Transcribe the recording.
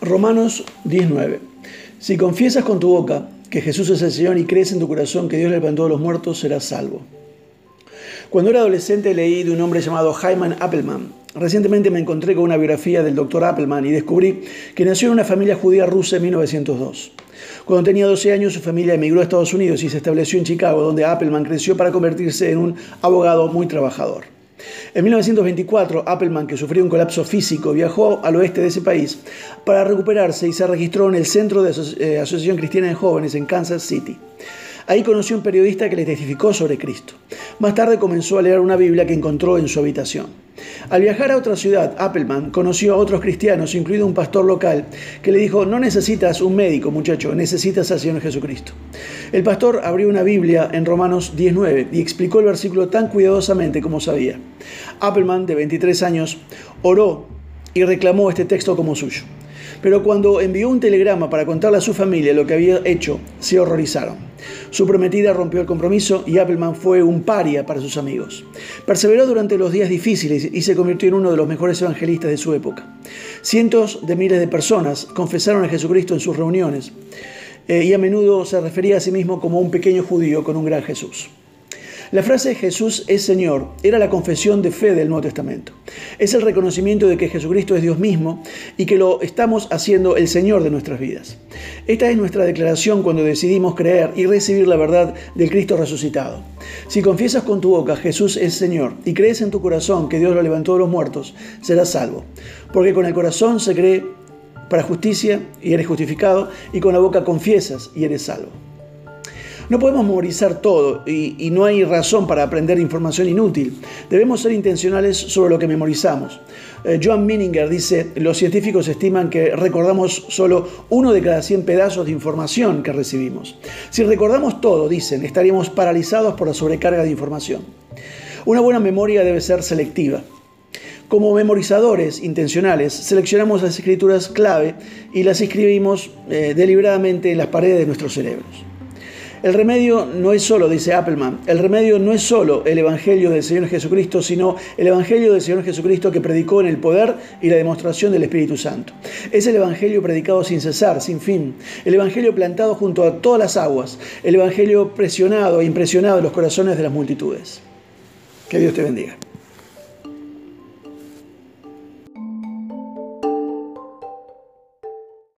Romanos 19. Si confiesas con tu boca que Jesús es el Señor y crees en tu corazón que Dios le levantó a los muertos, serás salvo. Cuando era adolescente leí de un hombre llamado Hyman Appelman. Recientemente me encontré con una biografía del doctor Appelman y descubrí que nació en una familia judía rusa en 1902. Cuando tenía 12 años su familia emigró a Estados Unidos y se estableció en Chicago, donde Appelman creció para convertirse en un abogado muy trabajador. En 1924, Appleman, que sufrió un colapso físico, viajó al oeste de ese país para recuperarse y se registró en el Centro de eh, Asociación Cristiana de Jóvenes en Kansas City. Ahí conoció un periodista que le testificó sobre Cristo. Más tarde comenzó a leer una Biblia que encontró en su habitación. Al viajar a otra ciudad, Appleman conoció a otros cristianos, incluido un pastor local, que le dijo, no necesitas un médico, muchacho, necesitas al Señor Jesucristo. El pastor abrió una Biblia en Romanos 19 y explicó el versículo tan cuidadosamente como sabía. Appleman, de 23 años, oró y reclamó este texto como suyo. Pero cuando envió un telegrama para contarle a su familia lo que había hecho, se horrorizaron. Su prometida rompió el compromiso y Appleman fue un paria para sus amigos. Perseveró durante los días difíciles y se convirtió en uno de los mejores evangelistas de su época. Cientos de miles de personas confesaron a Jesucristo en sus reuniones eh, y a menudo se refería a sí mismo como un pequeño judío con un gran Jesús. La frase Jesús es Señor era la confesión de fe del Nuevo Testamento. Es el reconocimiento de que Jesucristo es Dios mismo y que lo estamos haciendo el Señor de nuestras vidas. Esta es nuestra declaración cuando decidimos creer y recibir la verdad del Cristo resucitado. Si confiesas con tu boca Jesús es Señor y crees en tu corazón que Dios lo levantó de los muertos, serás salvo. Porque con el corazón se cree para justicia y eres justificado y con la boca confiesas y eres salvo. No podemos memorizar todo y, no hay razón para aprender información inútil. Debemos ser intencionales sobre lo que memorizamos. Eh, Joan Mininger dice, los científicos estiman que recordamos solo uno de cada 100 pedazos de información que recibimos. Si recordamos todo, dicen, estaríamos paralizados por la sobrecarga de información. Una buena memoria debe ser selectiva. Como memorizadores intencionales, seleccionamos las escrituras clave y las escribimos eh, deliberadamente en las paredes de nuestros cerebros. El remedio no es solo, dice Appleman, el remedio no es solo el Evangelio del Señor Jesucristo, sino el Evangelio del Señor Jesucristo que predicó en el poder y la demostración del Espíritu Santo. Es el Evangelio predicado sin cesar, sin fin, el Evangelio plantado junto a todas las aguas, el Evangelio presionado e impresionado en los corazones de las multitudes. Que Dios te bendiga.